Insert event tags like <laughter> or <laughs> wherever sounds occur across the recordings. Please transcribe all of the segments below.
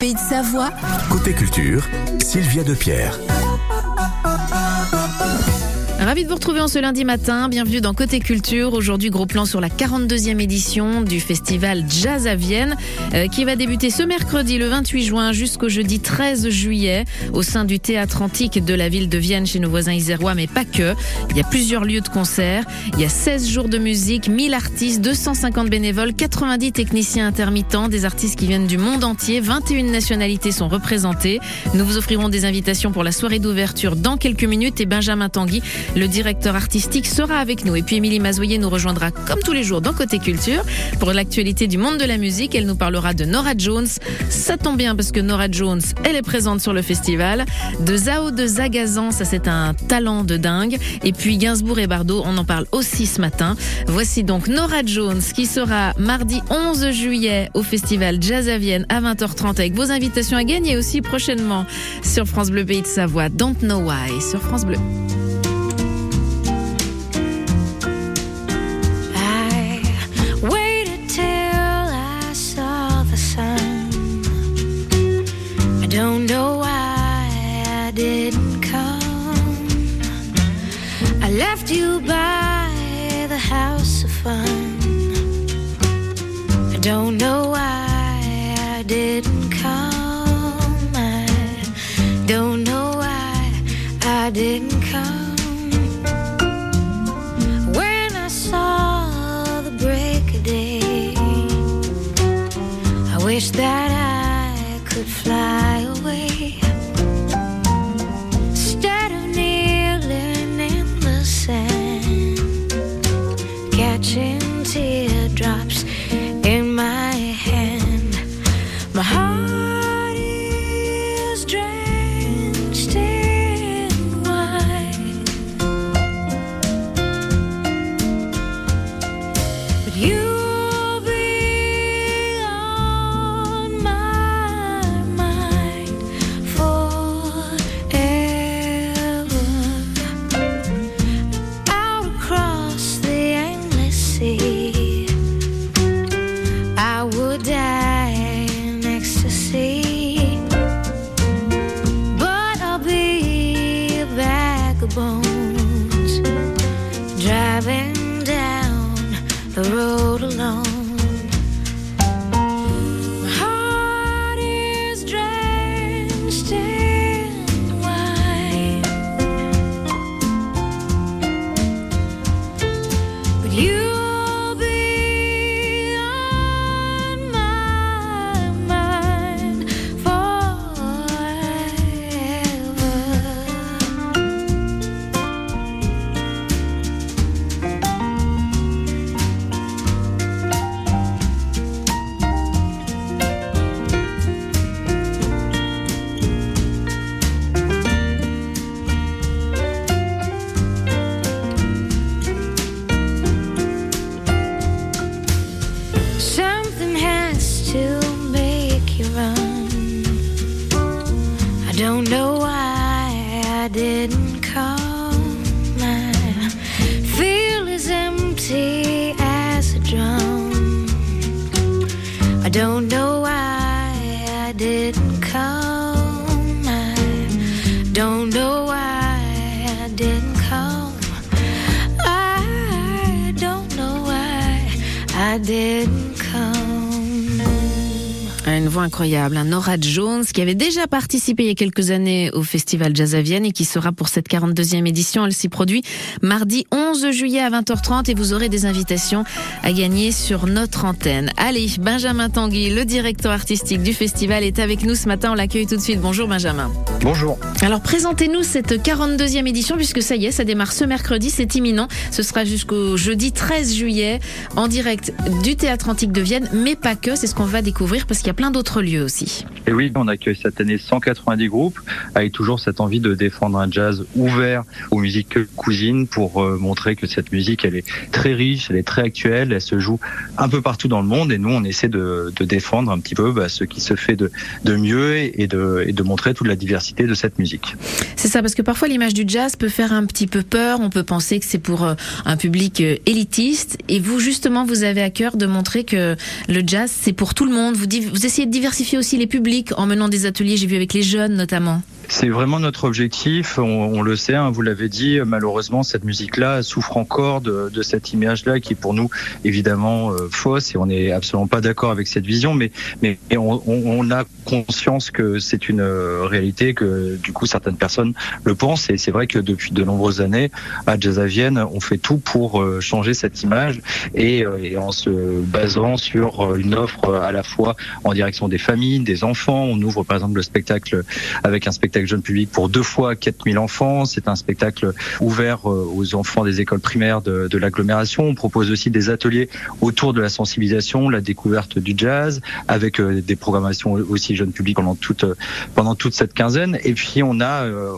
Pays de Savoie, Côté culture, Sylvia Depierre. Ravi de vous retrouver en ce lundi matin. Bienvenue dans Côté Culture. Aujourd'hui, gros plan sur la 42e édition du festival Jazz à Vienne, euh, qui va débuter ce mercredi, le 28 juin, jusqu'au jeudi 13 juillet, au sein du théâtre antique de la ville de Vienne, chez nos voisins isérois, mais pas que. Il y a plusieurs lieux de concert. Il y a 16 jours de musique, 1000 artistes, 250 bénévoles, 90 techniciens intermittents, des artistes qui viennent du monde entier. 21 nationalités sont représentées. Nous vous offrirons des invitations pour la soirée d'ouverture dans quelques minutes et Benjamin Tanguy, le directeur artistique, sera avec nous. Et puis Émilie Mazoyer nous rejoindra comme tous les jours dans Côté Culture pour l'actualité du monde de la musique. Elle nous parlera de Nora Jones. Ça tombe bien parce que Nora Jones, elle est présente sur le festival. De Zao de Zagazan, ça c'est un talent de dingue. Et puis Gainsbourg et Bardot, on en parle aussi ce matin. Voici donc Nora Jones qui sera mardi 11 juillet au festival Jazz à Vienne à 20h30 avec vos invitations à gagner aussi prochainement sur France Bleu Pays de Savoie. Don't Know Why sur France Bleu. goodbye. Stay. Incroyable, un Nora Jones qui avait déjà participé il y a quelques années au festival Jazz à Vienne et qui sera pour cette 42e édition. Elle s'y produit mardi 11 juillet à 20h30 et vous aurez des invitations à gagner sur notre antenne. Allez, Benjamin Tanguy, le directeur artistique du festival, est avec nous ce matin. On l'accueille tout de suite. Bonjour Benjamin. Bonjour. Alors présentez-nous cette 42e édition puisque ça y est, ça démarre ce mercredi, c'est imminent. Ce sera jusqu'au jeudi 13 juillet en direct du théâtre antique de Vienne, mais pas que, c'est ce qu'on va découvrir parce qu'il y a plein d'autres lieux aussi. Et oui, on accueille cette année 190 groupes avec toujours cette envie de défendre un jazz ouvert aux musiques cousines pour euh, montrer que cette musique, elle est très riche, elle est très actuelle, elle se joue un peu partout dans le monde et nous, on essaie de, de défendre un petit peu bah, ce qui se fait de, de mieux et de, et de montrer toute la diversité de cette musique. C'est ça, parce que parfois l'image du jazz peut faire un petit peu peur, on peut penser que c'est pour euh, un public euh, élitiste et vous, justement, vous avez à cœur de montrer que le jazz, c'est pour tout le monde. Vous, essayez de diversifier aussi les publics en menant des ateliers, j'ai vu avec les jeunes notamment. C'est vraiment notre objectif. On, on le sait, hein, vous l'avez dit. Malheureusement, cette musique-là souffre encore de, de cette image-là qui est pour nous évidemment euh, fausse et on n'est absolument pas d'accord avec cette vision. Mais, mais on, on, a conscience que c'est une euh, réalité, que du coup certaines personnes le pensent. Et c'est vrai que depuis de nombreuses années, à Jazz on fait tout pour euh, changer cette image et, et en se basant sur une offre à la fois en direction des familles, des enfants. On ouvre par exemple le spectacle avec un spectacle jeune public pour deux fois 4000 enfants. C'est un spectacle ouvert euh, aux enfants des écoles primaires de, de l'agglomération. On propose aussi des ateliers autour de la sensibilisation, la découverte du jazz, avec euh, des programmations aussi jeune public pendant toute pendant toute cette quinzaine. Et puis on a euh,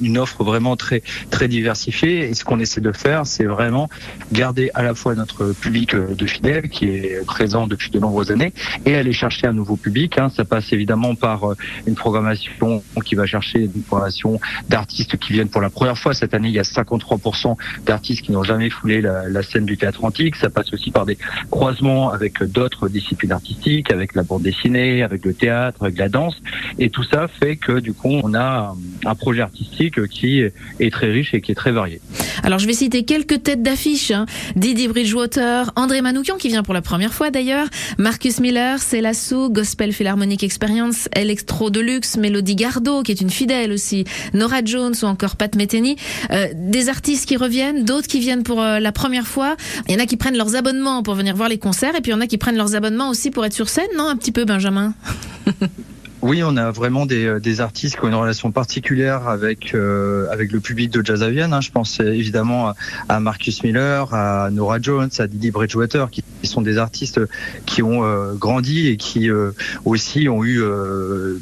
une offre vraiment très très diversifiée. Et ce qu'on essaie de faire, c'est vraiment garder à la fois notre public de fidèles qui est présent depuis de nombreuses années et aller chercher un nouveau public. Hein. Ça passe évidemment par une programmation qui va chercher une formation d'artistes qui viennent pour la première fois. Cette année, il y a 53% d'artistes qui n'ont jamais foulé la, scène du théâtre antique. Ça passe aussi par des croisements avec d'autres disciplines artistiques, avec la bande dessinée, avec le théâtre, avec la danse. Et tout ça fait que du coup, on a un projet artistique qui est très riche et qui est très varié. Alors je vais citer quelques têtes d'affiche. Hein. Didi Bridgewater, André Manoukian qui vient pour la première fois d'ailleurs, Marcus Miller, Célassou, Gospel Philharmonic Experience, Electro Deluxe, Mélodie Gardot qui est une fidèle aussi, Nora Jones ou encore Pat Metheny. Euh, des artistes qui reviennent, d'autres qui viennent pour euh, la première fois. Il y en a qui prennent leurs abonnements pour venir voir les concerts et puis il y en a qui prennent leurs abonnements aussi pour être sur scène, non Un petit peu Benjamin? <laughs> Oui, on a vraiment des, euh, des, artistes qui ont une relation particulière avec euh, avec le public de Jazz à Vienne. Hein. Je pense évidemment à, Marcus Miller, à Nora Jones, à Didi Bridgewater, qui sont des artistes qui ont euh, grandi et qui euh, aussi ont eu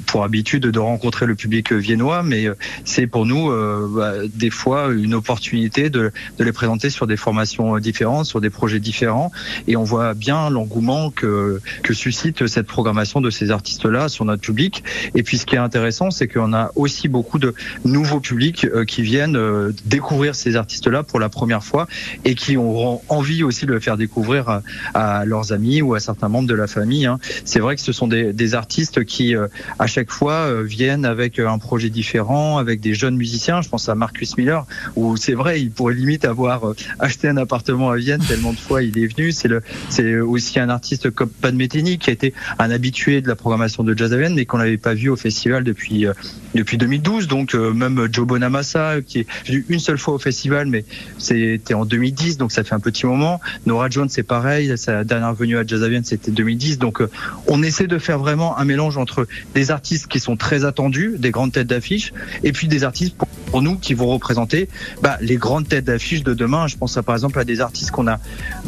pour habitude de rencontrer le public viennois. Mais c'est pour nous bah, des fois une opportunité de, de les présenter sur des formations différentes, sur des projets différents. Et on voit bien l'engouement que que suscite cette programmation de ces artistes-là sur notre public. Et puis ce qui est intéressant, c'est qu'on a aussi beaucoup de nouveaux publics euh, qui viennent euh, découvrir ces artistes-là pour la première fois et qui auront envie aussi de le faire découvrir à, leurs amis ou à certains membres de la famille. Hein. C'est vrai que ce sont des, artistes qui, euh, à chaque fois, viennent avec un projet différent, avec des jeunes musiciens. Je pense à Marcus Miller, où c'est vrai, il pourrait limite avoir acheté un appartement à Vienne tellement de fois il est venu. C'est aussi un artiste comme Pan Metheny qui a été un habitué de la programmation de Jazz à Vienne, mais qu'on n'avait pas vu au festival depuis euh, depuis 2012. Donc euh, même Joe Bonamassa, qui est vu une seule fois au festival, mais c'était en 2010, donc ça fait un petit moment. Nora Jones, c'est pareil, sa dernière venue à Jazz c'était 2010. Donc euh, on essaie de faire vraiment un mélange entre des artistes qui sont très attendus, des grandes têtes d'affiche, et puis des artistes nous qui vont représenter bah, les grandes têtes d'affiche de demain. Je pense à, par exemple à des artistes qu'on a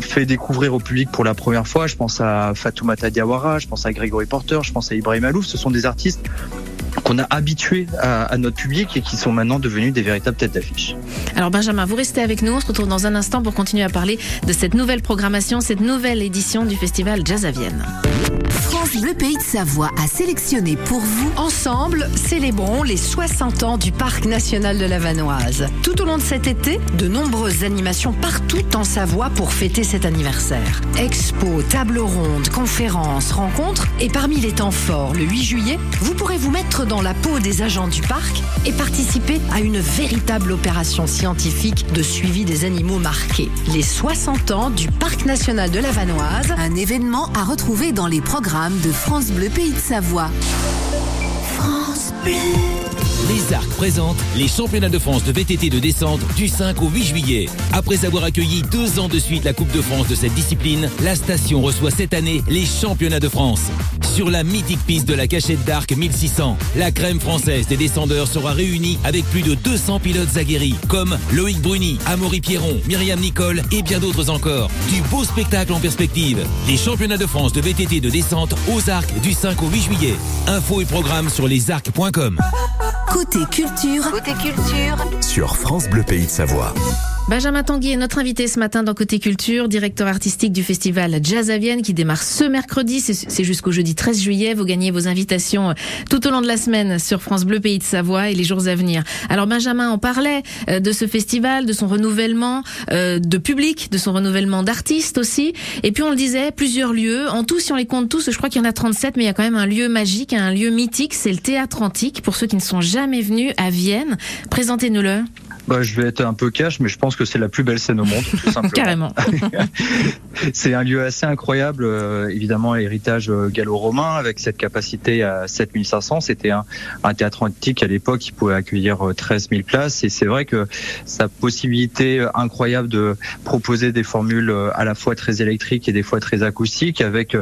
fait découvrir au public pour la première fois. Je pense à Fatoumata Diawara, je pense à Gregory Porter, je pense à Ibrahim Alouf. Ce sont des artistes qu'on a habitués à, notre public et qui sont maintenant devenus des véritables têtes d'affiche. Alors Benjamin, vous restez avec nous. On se retrouve dans un instant pour continuer à parler de cette nouvelle programmation, cette nouvelle édition du festival Jazz à Vienne. France Bleu Pays de Savoie a sélectionné pour vous. Ensemble, célébrons les 60 ans du Parc national de la Vanoise. Tout au long de cet été, de nombreuses animations partout en Savoie pour fêter cet anniversaire. Expo, table ronde, conférences, rencontres et parmi les temps forts, le 8 juillet, vous pourrez vous mettre dans la peau des agents du parc et participer à une véritable opération scientifique de suivi des animaux marqués. Les 60 ans du Parc national de la Vanoise. Un événement à retrouver dans les programmes de France Bleu Pays de Savoie. France Bleu. Les Arcs présentent les championnats de France de VTT de descente du 5 au 8 juillet. Après avoir accueilli deux ans de suite la Coupe de France de cette discipline, la station reçoit cette année les championnats de France. Sur la mythique piste de la cachette d'Arc 1600, la crème française des descendeurs sera réunie avec plus de 200 pilotes aguerris comme Loïc Bruni, Amaury Pierron, Myriam Nicole et bien d'autres encore. Du beau spectacle en perspective. Les championnats de France de VTT de descente aux Arcs du 5 au 8 juillet. Infos et programmes sur lesarcs.com. Côté culture. Côté culture. Sur France Bleu Pays de Savoie. Benjamin Tanguy est notre invité ce matin dans Côté Culture, directeur artistique du festival Jazz à Vienne qui démarre ce mercredi. C'est jusqu'au jeudi 13 juillet. Vous gagnez vos invitations euh, tout au long de la semaine sur France Bleu Pays de Savoie et les jours à venir. Alors Benjamin en parlait euh, de ce festival, de son renouvellement euh, de public, de son renouvellement d'artistes aussi. Et puis on le disait, plusieurs lieux. En tout, si on les compte tous, je crois qu'il y en a 37, mais il y a quand même un lieu magique, un lieu mythique, c'est le Théâtre Antique. Pour ceux qui ne sont jamais venus à Vienne, présentez-nous-le. Bah, je vais être un peu cash, mais je pense que c'est la plus belle scène au monde, tout <laughs> simplement. Carrément. <laughs> c'est un lieu assez incroyable, euh, évidemment, héritage euh, gallo-romain, avec cette capacité à 7500. C'était un, théâtre antique à l'époque qui pouvait accueillir 13 euh, 000 places. Et c'est vrai que sa possibilité incroyable de proposer des formules à la fois très électriques et des fois très acoustiques, avec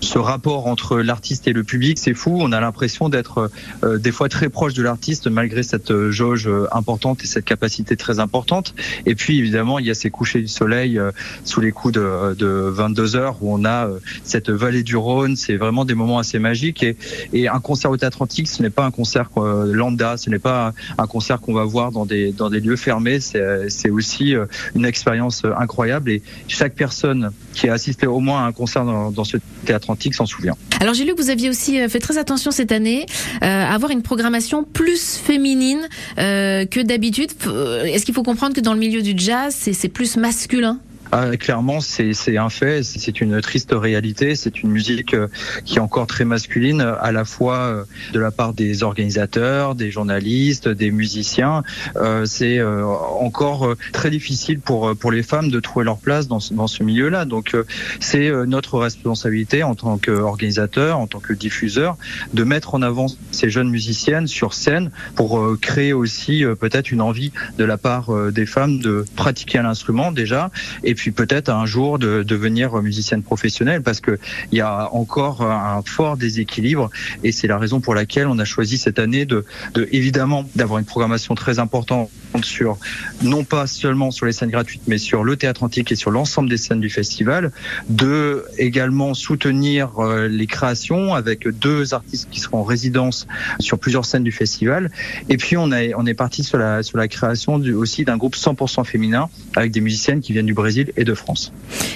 ce rapport entre l'artiste et le public, c'est fou. On a l'impression d'être des fois très proche de l'artiste, malgré cette jauge importante et cette capacité très importante. Et puis évidemment, il y a ces couchers du soleil euh, sous les coups de, de 22 heures où on a euh, cette vallée du Rhône. C'est vraiment des moments assez magiques. Et, et un concert au Théâtre Antique, ce n'est pas un concert euh, lambda, ce n'est pas un concert qu'on va voir dans des dans des lieux fermés. C'est aussi une expérience incroyable. Et chaque personne qui a assisté au moins à un concert dans, dans ce Théâtre Antique s'en souvient. Alors j'ai lu que vous aviez aussi fait très attention cette année à avoir une programmation plus féminine que d'habitude. Euh, est-ce qu'il faut comprendre que dans le milieu du jazz, c'est plus masculin? Ah, clairement, c'est un fait, c'est une triste réalité. C'est une musique euh, qui est encore très masculine, à la fois euh, de la part des organisateurs, des journalistes, des musiciens. Euh, c'est encore très difficile pour pour les femmes de trouver leur place dans ce, dans ce milieu-là. Donc, c'est notre responsabilité en tant qu'organisateur, en tant que diffuseur, de mettre en avant ces jeunes musiciennes sur scène pour créer aussi peut-être une envie de la part des femmes de pratiquer l'instrument déjà et puis peut-être un jour de devenir musicienne professionnelle parce que il y a encore un fort déséquilibre et c'est la raison pour laquelle on a choisi cette année de, de évidemment d'avoir une programmation très importante sur non pas seulement sur les scènes gratuites mais sur le théâtre antique et sur l'ensemble des scènes du festival de également soutenir euh, les créations avec deux artistes qui seront en résidence sur plusieurs scènes du festival. Et puis on est on est parti sur la sur la création aussi d'un groupe 100% féminin avec des musiciennes qui viennent du Brésil et de France.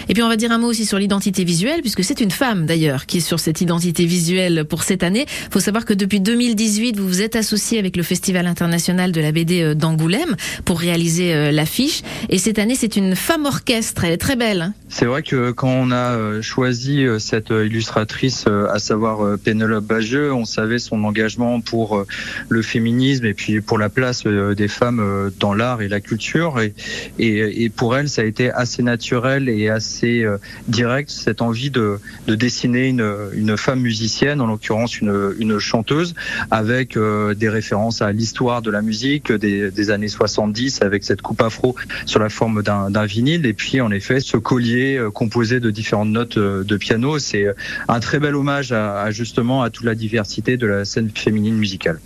Et puis on va dire un mot aussi sur l'identité visuelle, puisque c'est une femme d'ailleurs qui est sur cette identité visuelle pour cette année. Il faut savoir que depuis 2018, vous vous êtes associé avec le Festival international de la BD euh, d'Angoulême pour réaliser euh, l'affiche. Et cette année, c'est une femme orchestre. Elle est très belle. Hein. c'est vrai que quand on a euh, choisi cette illustratrice, à savoir Pénélope Bageux, on savait son engagement pour le féminisme et puis pour la place des femmes dans l'art et la culture. Et, et, et pour elle, ça a été assez naturel et assez euh, direct cette envie de, de dessiner une, une, femme musicienne, en l'occurrence une, une, chanteuse, avec euh, des références à l'histoire de la musique des, des, années 70, avec cette coupe afro sur la forme d'un vinyle, et puis en effet ce collier euh, composé de différentes notes de piano. C'est un très bel hommage à, à justement à toute la diversité de la scène féminine musicale.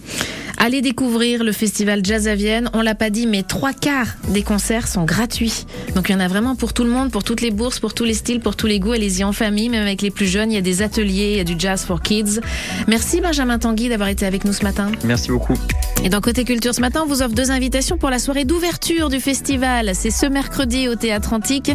Allez découvrir le festival Jazz à Vienne. On l'a pas dit, mais trois quarts des concerts sont gratuits. Donc il y en a vraiment pour tout le monde, pour toutes les bourses, pour tous les styles, pour tous les goûts. Allez-y en famille, même avec les plus jeunes. Il y a des ateliers, il y a du jazz for kids. Merci Benjamin Tanguy d'avoir été avec nous ce matin. Merci beaucoup. Et dans Côté Culture ce matin, on vous offre deux invitations pour la soirée d'ouverture du festival. C'est ce mercredi au Théâtre Antique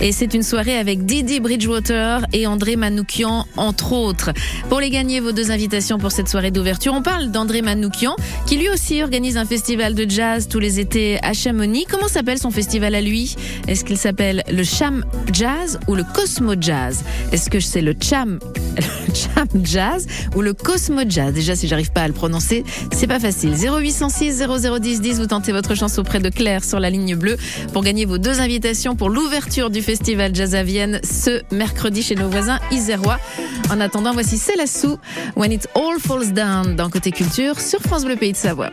et c'est une soirée avec Didi Bridgewater et André Manoukian, entre autres. Pour les gagner, vos deux invitations pour cette soirée d'ouverture, on parle d'André Manoukian qui lui aussi organise un festival de jazz tous les étés à Chamonix. Comment s'appelle son festival à lui? Est-ce qu'il s'appelle le Cham Jazz ou le Cosmo Jazz? Est-ce que c'est le Cham, <laughs> Cham Jazz ou le Cosmo Jazz? Déjà, si j'arrive pas à le prononcer, c'est pas facile. 0806 0010 10, vous tentez votre chance auprès de Claire sur la ligne bleue pour gagner vos deux invitations pour l'ouverture du festival Jazz à Vienne ce mercredi chez nos voisins isérois. En attendant, voici Célassou, When It All Falls Down dans Côté Culture sur France Bleu Pays de Savoie.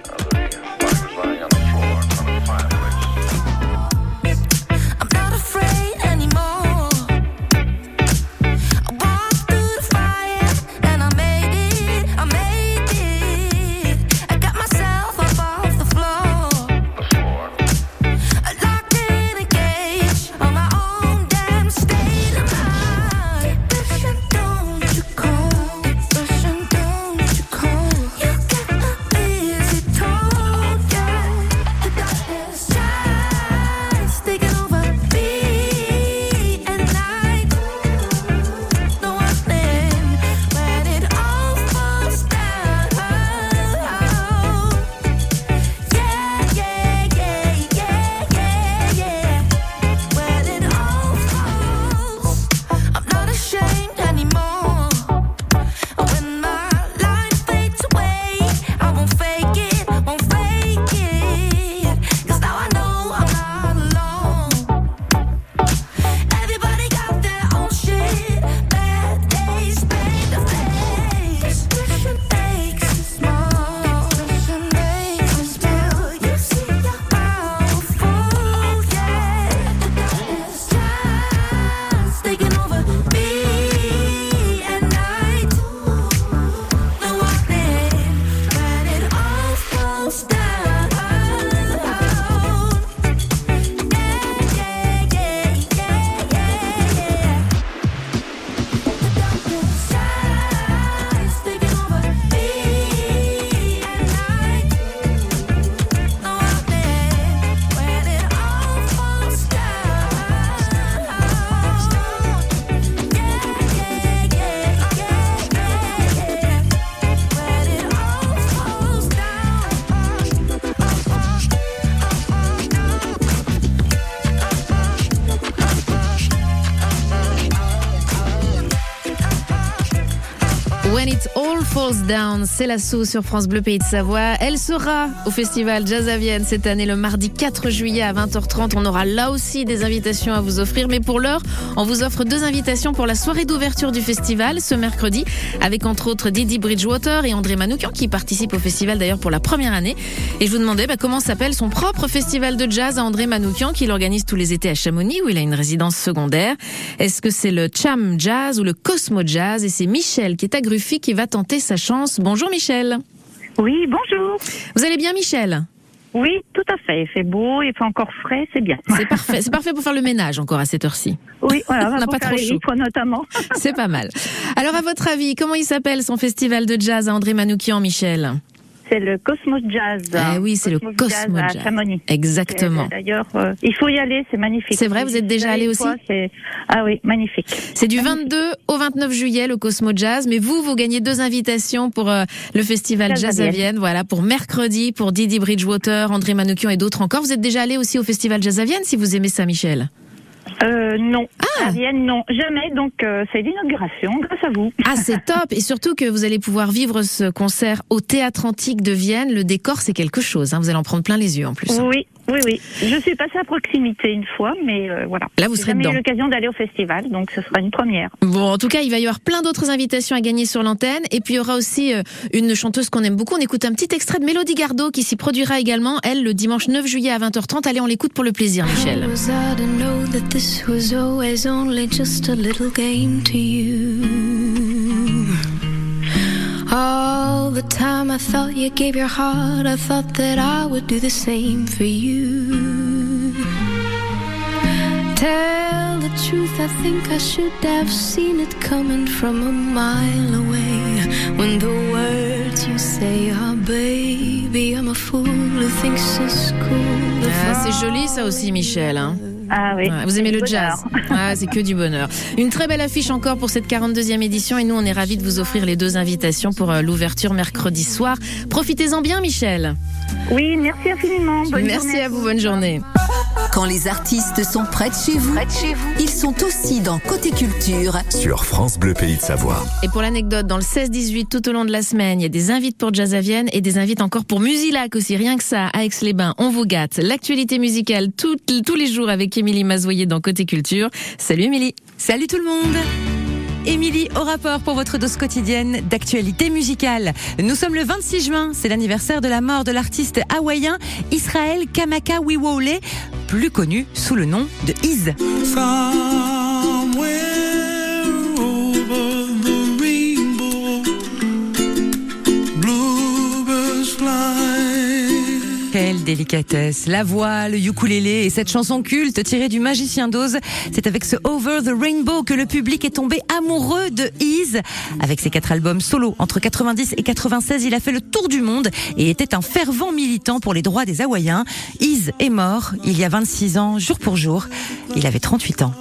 Falls Down, c'est l'assaut sur France Bleu Pays de Savoie. Elle sera au festival Jazz à Vienne cette année le mardi 4 juillet à 20h30. On aura là aussi des invitations à vous offrir. Mais pour l'heure, on vous offre deux invitations pour la soirée d'ouverture du festival ce mercredi avec entre autres Didi Bridgewater et André Manoukian qui participent au festival d'ailleurs pour la première année. Et je vous demandais bah, comment s'appelle son propre festival de jazz à André Manoukian qui l'organise tous les étés à Chamonix où il a une résidence secondaire. Est-ce que c'est le Cham Jazz ou le Cosmo Jazz? Et c'est Michel qui est à Gruffy qui va tenter sa chance. Bonjour Michel. Oui, bonjour. Vous allez bien Michel? Oui, tout à fait. Il fait beau, il fait encore frais, c'est bien. C'est parfait. C'est parfait pour faire le ménage encore à cette heure-ci. Oui, voilà, <laughs> On n'a pas trop chaud. notamment. <laughs> C'est pas mal. Alors à votre avis, comment il s'appelle son festival de jazz à André Manoukian, Michel? C'est le Cosmos Jazz. Ah oui, c'est le Cosmos Cosmo à Jazz. Chamonix. Exactement. Euh, D'ailleurs, euh, il faut y aller, c'est magnifique. C'est vrai, vous êtes déjà allé aussi fois, c'est- Ah oui, magnifique. C'est du 22 au 29 juillet le Cosmo Jazz, mais vous vous gagnez deux invitations pour euh, le festival Jazz à Jazz à Vienne. Vienne, voilà pour mercredi pour Didi Bridgewater, André Manoukian et d'autres encore. Vous êtes déjà allé aussi au festival Jazz à Vienne si vous aimez ça Michel. Euh, non. Ah. À Vienne, non. Jamais. Donc, euh, c'est l'inauguration, grâce à vous. Ah, c'est <laughs> top Et surtout que vous allez pouvoir vivre ce concert au Théâtre Antique de Vienne. Le décor, c'est quelque chose. hein. Vous allez en prendre plein les yeux en plus. Oui, oui, oui. Je suis passée à proximité une fois, mais euh, voilà. Là, vous J'ai serez jamais dedans. eu l'occasion d'aller au festival, donc ce sera une première. Bon, en tout cas, il va y avoir plein d'autres invitations à gagner sur l'antenne. Et puis, il y aura aussi euh, une chanteuse qu'on aime beaucoup. On écoute un petit extrait de Mélodie Gardot qui s'y produira également, elle, le dimanche 9 juillet à 20h30. Allez, on l'écoute pour le plaisir, Michel. The time I thought you gave your heart, I thought that I would do the same for you. Tell the truth, I think I should have seen it coming from a mile away. When the words you say are, baby, I'm a fool who thinks it's cool. Ah, c'est joli ça aussi, Michel. hein. Ah oui. Vous aimez le jazz. Ah, C'est que du bonheur. Une très belle affiche encore pour cette 42e édition et nous on est ravis de vous offrir les deux invitations pour euh, l'ouverture mercredi soir. Profitez-en bien Michel. Oui, merci infiniment. Bonne Merci journée à vous, bonne journée. Quand les artistes sont près de chez vous, ils sont aussi dans Côté Culture. Sur France Bleu Pays de Savoie. Et pour l'anecdote, dans le 16-18 tout au long de la semaine, il y a des invites pour Jazz à Vienne et des invites encore pour Musilac aussi. Rien que ça, à Aix-les-Bains, on vous gâte. L'actualité musicale tout- tous les jours avec Émilie Mazoyer dans Côté Culture. Salut Émilie. Salut tout le monde Émilie au rapport pour votre dose quotidienne d'actualité musicale. Nous sommes le 26 juin, c'est l'anniversaire de la mort de l'artiste hawaïen Israël Kamaka Wiwole, plus connu sous le nom de Iz. Délicatesse, la voix, le ukulélé et cette chanson culte tirée du Magicien d'Oz. C'est avec ce Over the Rainbow que le public est tombé amoureux de Iz. Avec ses quatre albums solo entre 90 et 96, il a fait le tour du monde et était un fervent militant pour les droits des Hawaïens. Iz est mort il y a 26 ans, jour pour jour. Il avait 38 ans.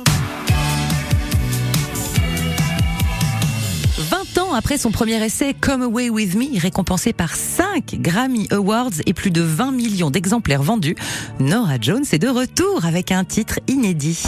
Après son premier essai Come Away With Me, récompensé par 5 Grammy Awards et plus de 20 millions d'exemplaires vendus, Nora Jones est de retour avec un titre inédit.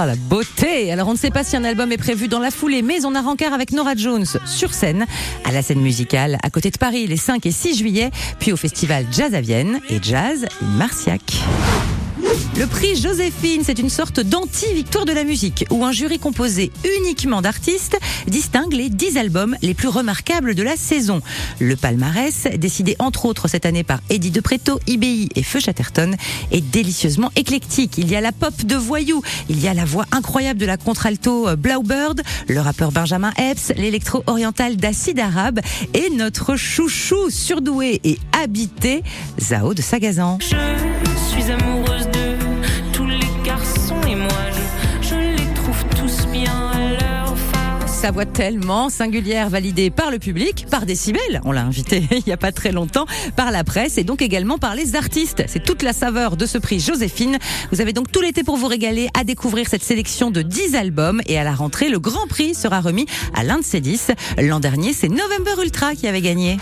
Oh la beauté Alors on ne sait pas si un album est prévu dans la foulée, mais on a rencard avec Nora Jones sur scène, à la scène musicale, à côté de Paris les 5 et 6 juillet, puis au festival Jazz à Vienne et Jazz Marciac. Le prix Joséphine, c'est une sorte d'anti-victoire de la musique, où un jury composé uniquement d'artistes distingue les 10 albums les plus remarquables de la saison. Le palmarès, décidé entre autres cette année par Eddie De Preto, IBI et Feu Chatterton, est délicieusement éclectique. Il y a la pop de Voyou, il y a la voix incroyable de la contralto euh, Blaubird, le rappeur Benjamin Epps, l'électro-oriental d'Acide Arabe et notre chouchou surdoué et habité, Zao de Sagazan. Je suis amoureuse Sa voix tellement singulière, validée par le public, par Décibel, on l'a invité <laughs> il n'y a pas très longtemps, par la presse et donc également par les artistes. C'est toute la saveur de ce prix Joséphine. Vous avez donc tout l'été pour vous régaler à découvrir cette sélection de 10 albums et à la rentrée, le grand prix sera remis à l'un de ces 10. L'an dernier, c'est November Ultra qui avait gagné.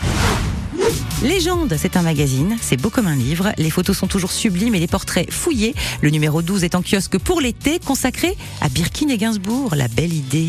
Légende, c'est un magazine, c'est beau comme un livre, les photos sont toujours sublimes et les portraits fouillés. Le numéro 12 est en kiosque pour l'été, consacré à Birkin et Gainsbourg, la belle idée.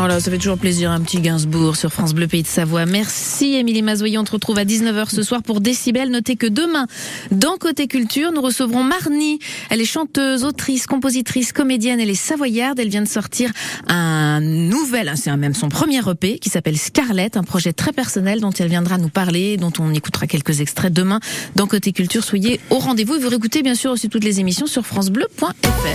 Voilà, ça fait toujours plaisir, un petit Gainsbourg sur France Bleu Pays de Savoie. Merci Émilie Mazoyer, on te retrouve à 19h ce soir pour Décibel. Notez que demain, dans Côté Culture, nous recevrons Marnie. Elle est chanteuse, autrice, compositrice, comédienne, elle est savoyarde. Elle vient de sortir un nouvel, c'est même son premier EP qui s'appelle Scarlett, un projet très personnel dont elle viendra nous parler, dont on écoutera quelques extraits demain dans Côté Culture. Soyez au rendez-vous et vous réécoutez bien sûr aussi toutes les émissions sur francebleu.fr.